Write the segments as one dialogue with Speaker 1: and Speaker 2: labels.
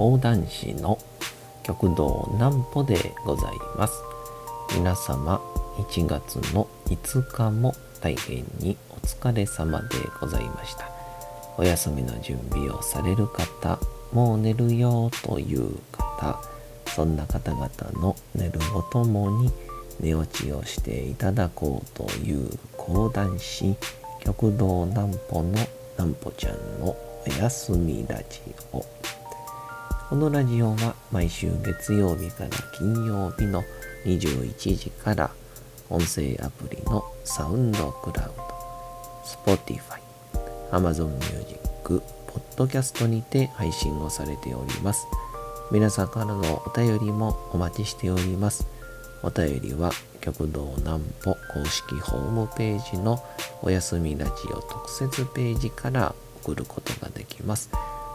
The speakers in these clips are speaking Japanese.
Speaker 1: 講談師の極道南歩でございます。皆様1月の5日も大変にお疲れ様でございました。お休みの準備をされる方もう寝るよという方そんな方々の寝るおともに寝落ちをしていただこうという講談師極道南歩の南歩ちゃんのおやすみラジオ。このラジオは毎週月曜日から金曜日の21時から音声アプリのサウンドクラウド、Spotify、Amazon Music、Podcast にて配信をされております。皆さんからのお便りもお待ちしております。お便りは極道南歩公式ホームページのおやすみラジオ特設ページから送ることができます。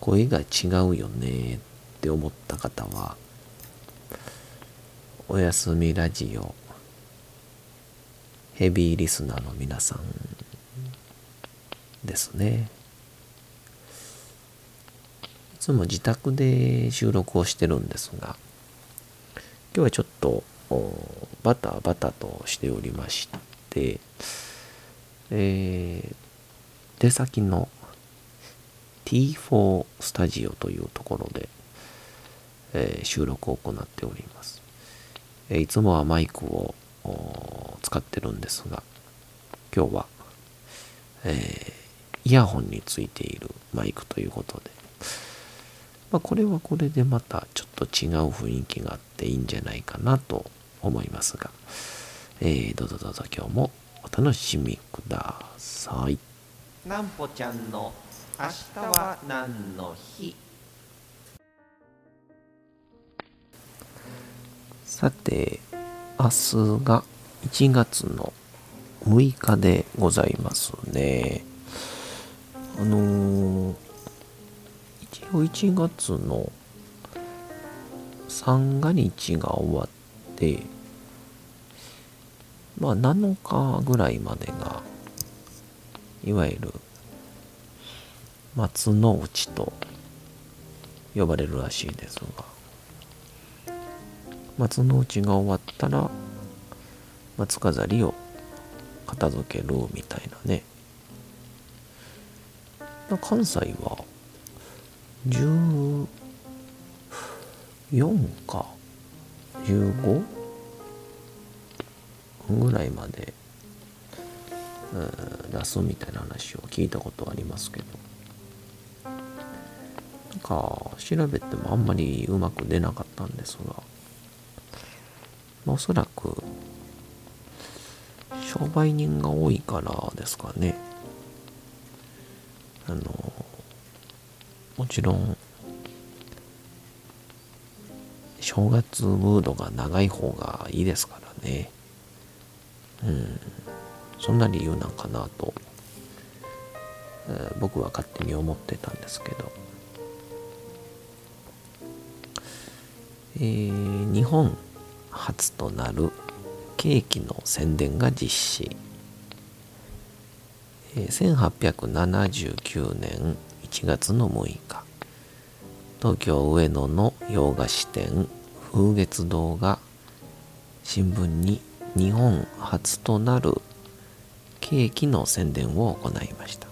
Speaker 1: 声が違うよねって思った方は、おやすみラジオ、ヘビーリスナーの皆さんですね。いつも自宅で収録をしてるんですが、今日はちょっとバタバタとしておりまして、えー、出先の T4 スタジオというところで、えー、収録を行っております。えー、いつもはマイクを使ってるんですが、今日は、えー、イヤホンについているマイクということで、まあ、これはこれでまたちょっと違う雰囲気があっていいんじゃないかなと思いますが、えー、どうぞどうぞ今日もお楽しみください。
Speaker 2: なんぽちゃんの明日は何の日？
Speaker 1: さて、明日が1月の6日でございますね。あのー、一応1月の三が日が終わって、まあ7日ぐらいまでが、いわゆる松の内と呼ばれるらしいですが松の内が終わったら松飾りを片付けるみたいなね。関西は14か15ぐらいまで、出すみたいな話を聞いたことありますけど。なんか調べてもあんまりうまく出なかったんですが、まあ、おそらく商売人が多いからですかね。あのもちろん正月ムードが長い方がいいですからね。うん。そんな理由なんかなと、え、僕は勝手に思ってたんですけど。えー、日本初となるケーキの宣伝が実施、えー、1879年1月の6日。東京上野の洋菓子店風月堂が新聞に日本初となるケーキの宣伝を行いました。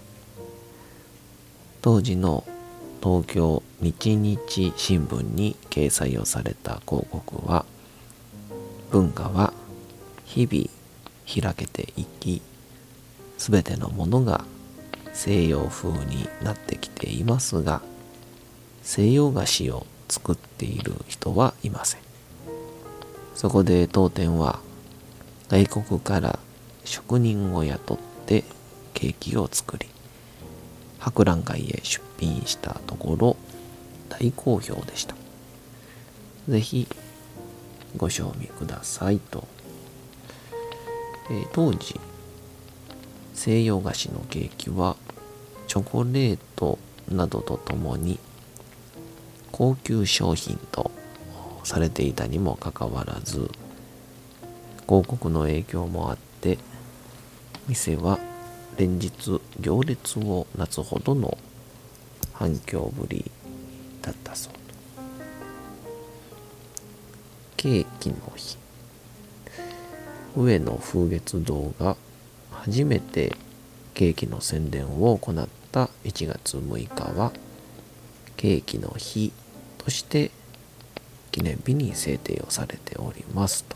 Speaker 1: 当時の東京日日新聞に掲載をされた広告は文化は日々開けていき全てのものが西洋風になってきていますが西洋菓子を作っている人はいません。そこで当店は外国から職人を雇ってケーキを作り博覧会へ出品したところ大好評でした。ぜひご賞味くださいと、えー、当時西洋菓子のケーキはチョコレートなどとともに高級商品とされていたにもかかわらず広告の影響もあって店は連日行列をなつほどの反響ぶりだったそう。ケーキの日。上野風月堂が初めてケーキの宣伝を行った1月6日はケーキの日として記念日に制定をされておりますと。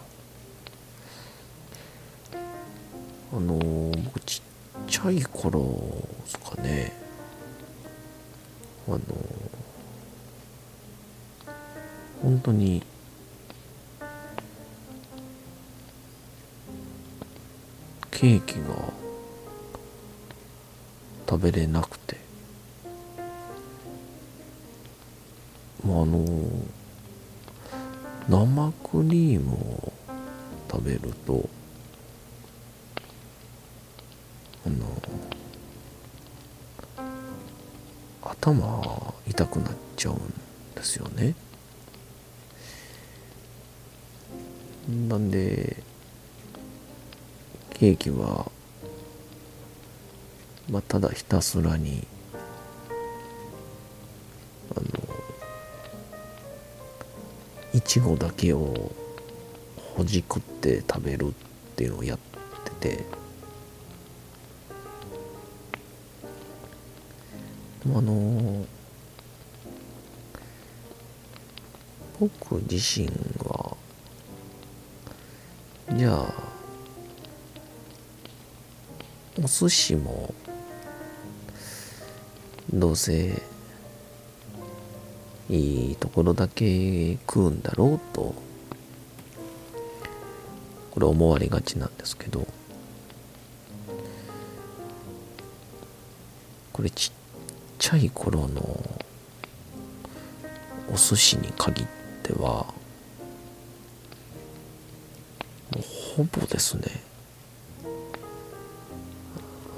Speaker 1: あのー、僕ちっちゃい頃ですかね。あの、本当にケーキが食べれなくて。もうあの生クリームを食べると頭痛くなっちゃうんですよね。なんでケーキは、まあ、ただひたすらにあのいちごだけをほじくって食べるっていうのをやってて。でもあの僕自身はじゃあお寿司もどうせいいところだけ食うんだろうとこれ思われがちなんですけどこれちっちゃい頃のお寿司に限ってはほぼですね。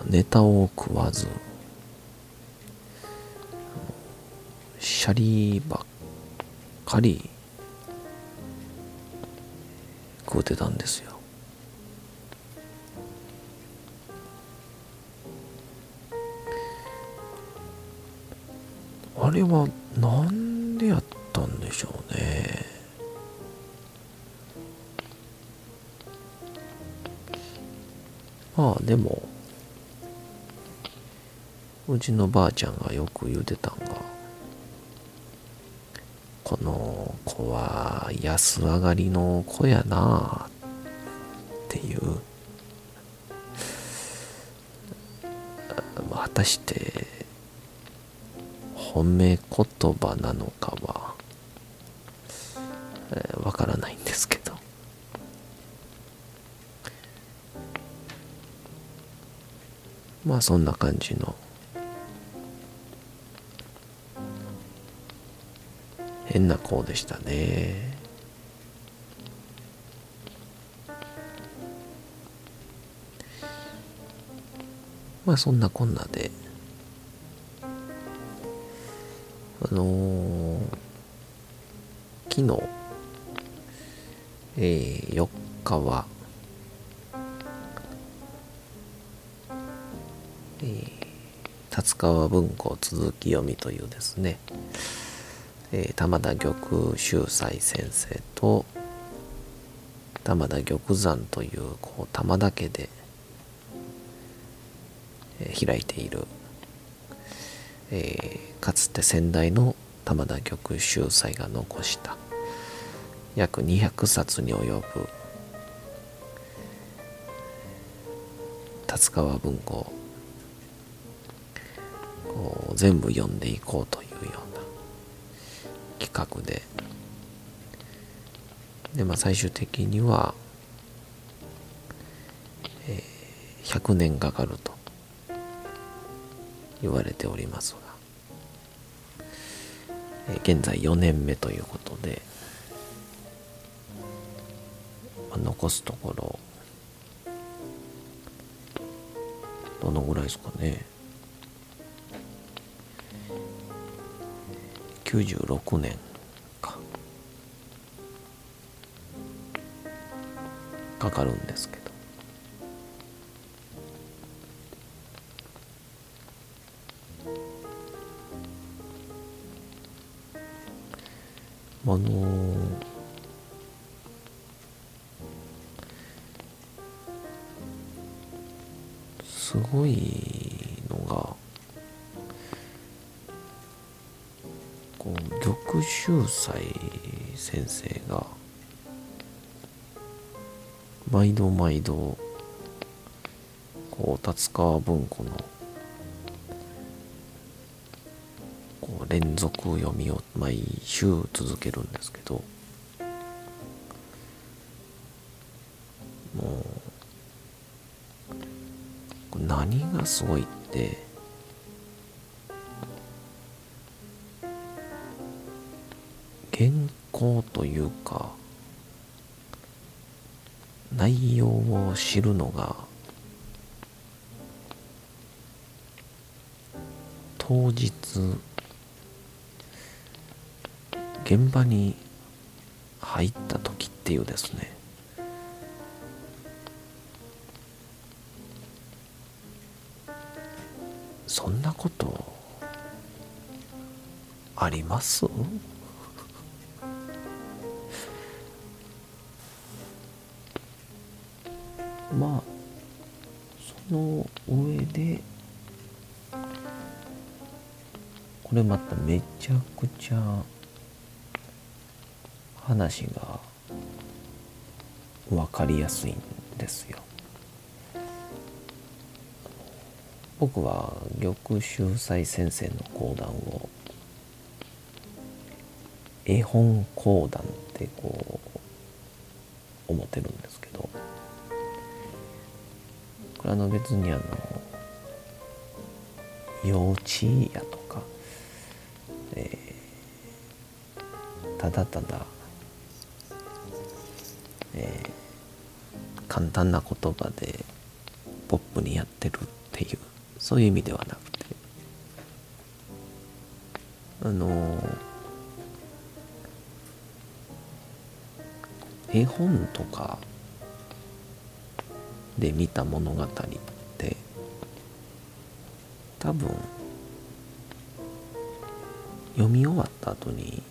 Speaker 1: ネタを食わずシャリばっかり食うてたんですよ。れはなんでやったんでしょうねまあでもうちのばあちゃんがよく言うてたんがこの子は安上がりの子やなっていう。果たして褒め言葉なのかはわ、からないんですけど。まあそんな感じの変な子でしたね。まあそんなこんなで。のー、昨日えー、4日はえー、達川文庫続き読みというですねえー、玉田玉秀斎先生と玉田玉山というこう玉田家で、えー、開いている、えー、かつて先代の玉田玉秀斎が残した。約200冊に及ぶ。達川文庫を全部読んでいこうというような。企画で。で、まあ、最終的には、えー、100年かかると言われております、現在4年目ということで、残すところどのぐらいですかね。96年か。かかるんですけど。すごいのがこう玉秀斎先生が毎度毎度こう達川文庫のこう連続読みを毎週続けるんですけど何がすごいって原稿というか内容を知るのが当日現場に入った時っていうですね。そんなことあります？まあその上でこれまためちゃくちゃ話が分かりやすいんですよ。僕は玉秀斎先生の講談を絵本講談ってこう思ってるんですけどこれあの別にあの幼稚やとか、えーただただ、えー簡単な言葉でポップにやってるっていうそういう意味ではなくてあの絵本とかで見た物語って多分読み終わった後に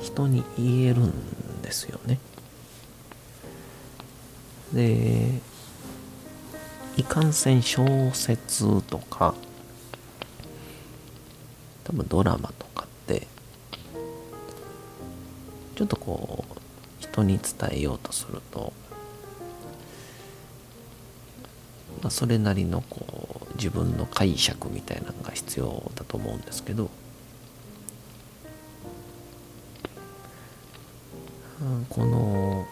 Speaker 1: 人に言えるんですよね。でいかんせん小説とか多分ドラマとかってちょっとこう人に伝えようとすると、まあ、それなりのこう自分の解釈みたいなのが必要だと思うんですけどうんこの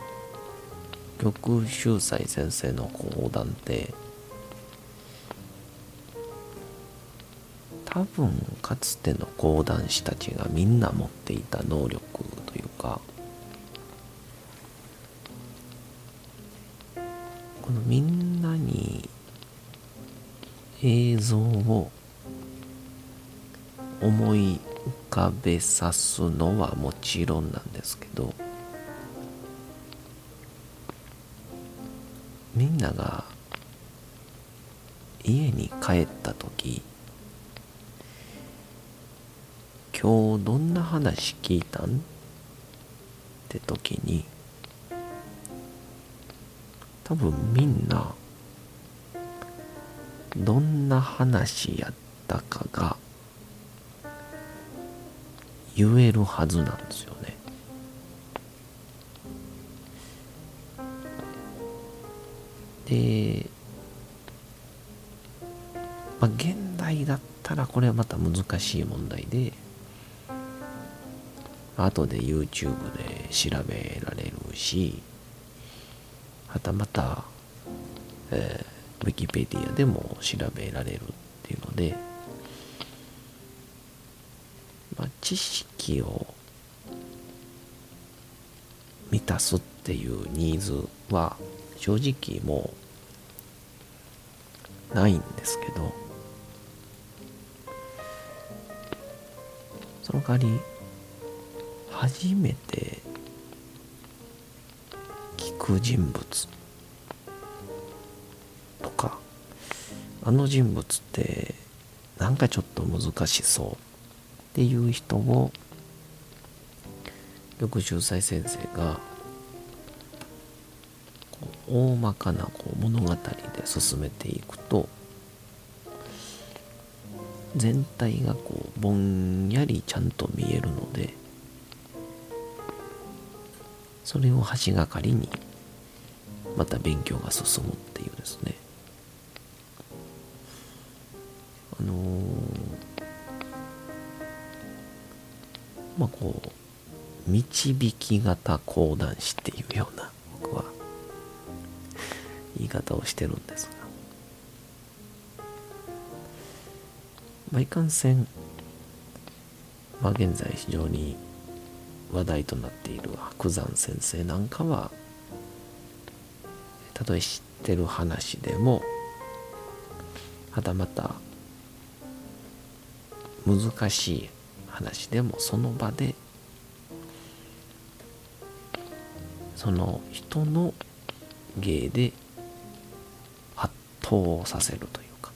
Speaker 1: 玉秀斎先生の講談って分かつての講談師たちがみんな持っていた能力というかこのみんなに映像を思い浮かべさすのはもちろんなんですけどみんなが家に帰った時今日どんな話聞いたん？って時に多分みんなどんな話やったかが言えるはずなんですよね。で、まあ、現代だったらこれはまた難しい問題で後で YouTube で調べられるしはたまた、えー、ウィキペディアでも調べられるっていうので、まあ、知識を満たすっていうニーズは正直もうないんですけどその代わり初めて聞く人物とかあの人物ってなんかちょっと難しそうっていう人を緑秀才先生が大まかなこう物語で進めていくと全体がこうぼんやりちゃんと見えるのでそれを橋がかりにまた勉強が進むっていうですね。あのー、まあこう導き型講談師っていうような僕は言い方をしてるんですが。まあいかんせんまあ現在非常に話題となっている白山先生なんかはたとえ知ってる話でもはたまた難しい話でもその場でその人の芸で圧倒させるというか。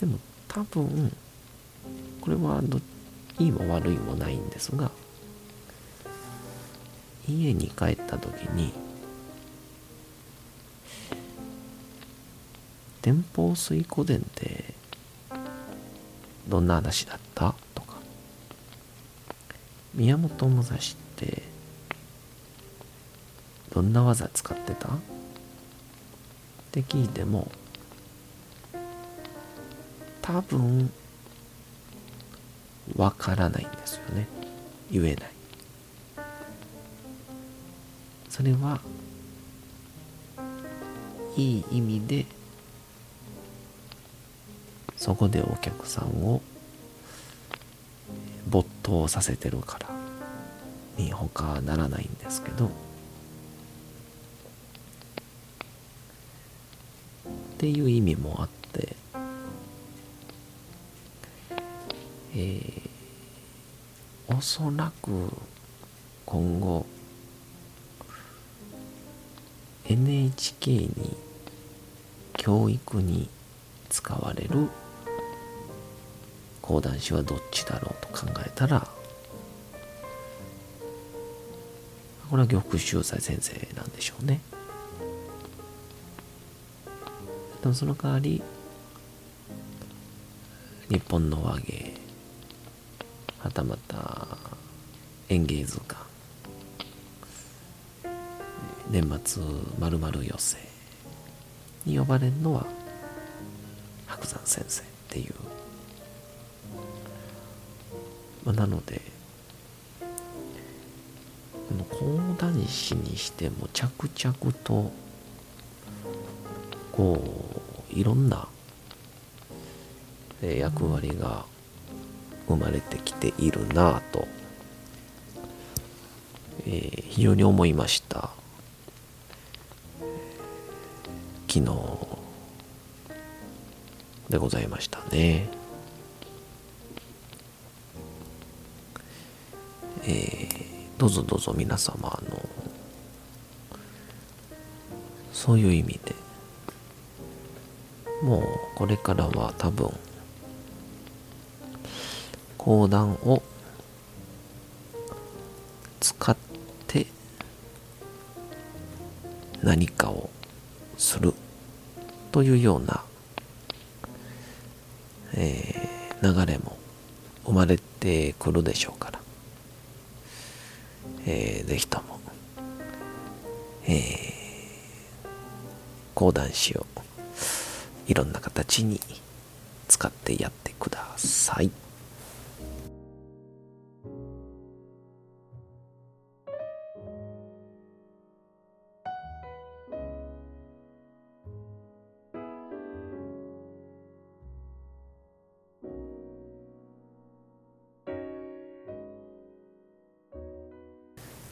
Speaker 1: でも多分これはどいいも悪いもないんですが家に帰った時に天保水湖伝ってどんな話だった？とか宮本武蔵ってどんな技使ってた？って聞いても多分わからないんですよね。言えない。それはいい意味でそこでお客さんを没頭させてるからに他ならないんですけどっていう意味もあっておそらく今後 NHK に教育に使われる講談師はどっちだろうと考えたらこれは玉秀才先生なんでしょうね。でもその代わり日本の和芸はたまた演芸図鑑。年末まるまる寄せに呼ばれるのは白山先生っていう。まあ、なのでこの講談師にしても着々とこういろんな役割が生まれてきているなぁと、えー、非常に思いました昨日でございましたね。えー、どうぞどうぞ皆様あのそういう意味でもうこれからは多分講談を使って何かをするというような、えー、流れも生まれてくるでしょうからえー、ぜひとも、えー、講談師をいろんな形に使ってやってください。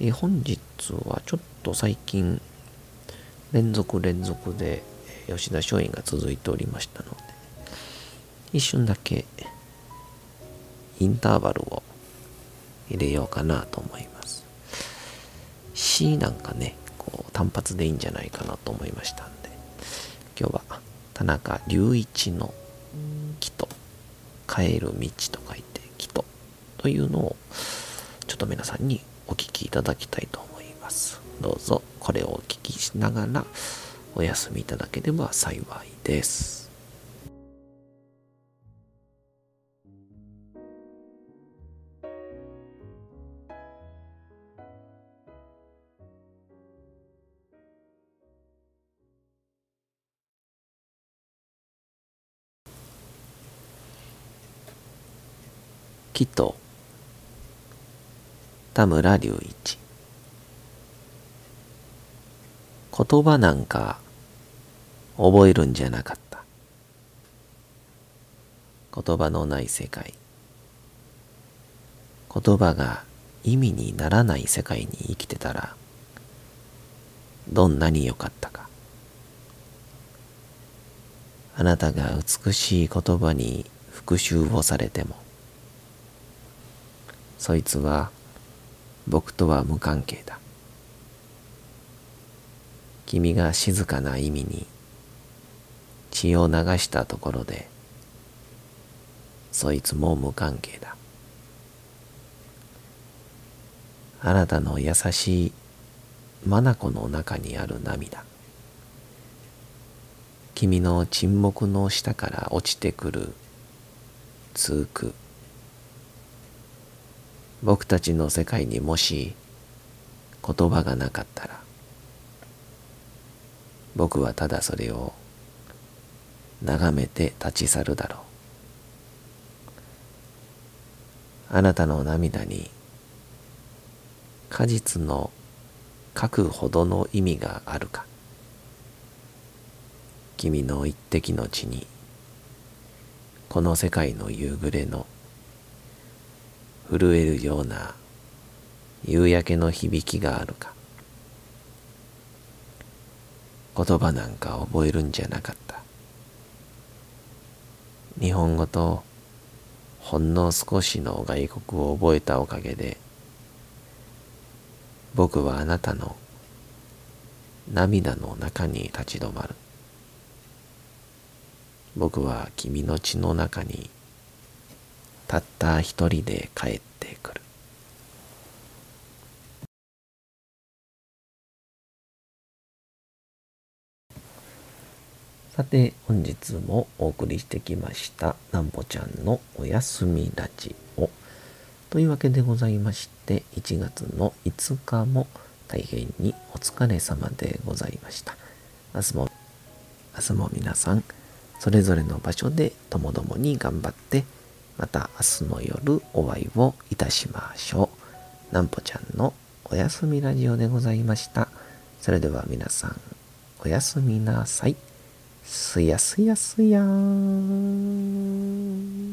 Speaker 1: え本日はちょっと最近連続連続で吉田松陰が続いておりましたので一瞬だけインターバルを入れようかなと思います。C なんかね、こう単発でいいんじゃないかなと思いましたんで、今日は田中隆一の木と帰る道と書いて木とというのをちょっと皆さんにお聞きいただきたいと思います。どうぞこれをお聞きしながらお休みいただければ幸いです。木と田村隆一。言葉なんか覚えるんじゃなかった。言葉のない世界。言葉が意味にならない世界に生きてたらどんなに良かったか。あなたが美しい言葉に復讐をされてもそいつは僕とは無関係だ。君が静かな意味に血を流したところでそいつも無関係だ。あなたの優しい眼の中にある涙君の沈黙の下から落ちてくる通句僕たちの世界にもし言葉がなかったら僕はただそれを眺めて立ち去るだろう。あなたの涙に果実の書くほどの意味があるか。君の一滴の血にこの世界の夕暮れの震えるような夕焼けの響きがあるか。言葉なんか覚えるんじゃなかった。日本語とほんの少しの外国を覚えたおかげで僕はあなたの涙の中に立ち止まる。僕は君の血の中にたった一人で帰ってくる。さて本日もお送りしてきましたなんぽちゃんのおやすみラジオ。というわけでございまして1月の5日も大変にお疲れ様でございました。明日も明日も皆さんそれぞれの場所でともどもに頑張ってまた明日の夜お会いをいたしましょう。なんぽちゃんのおやすみラジオでございました。それでは皆さん、おやすみなさい。すやすやすやーん。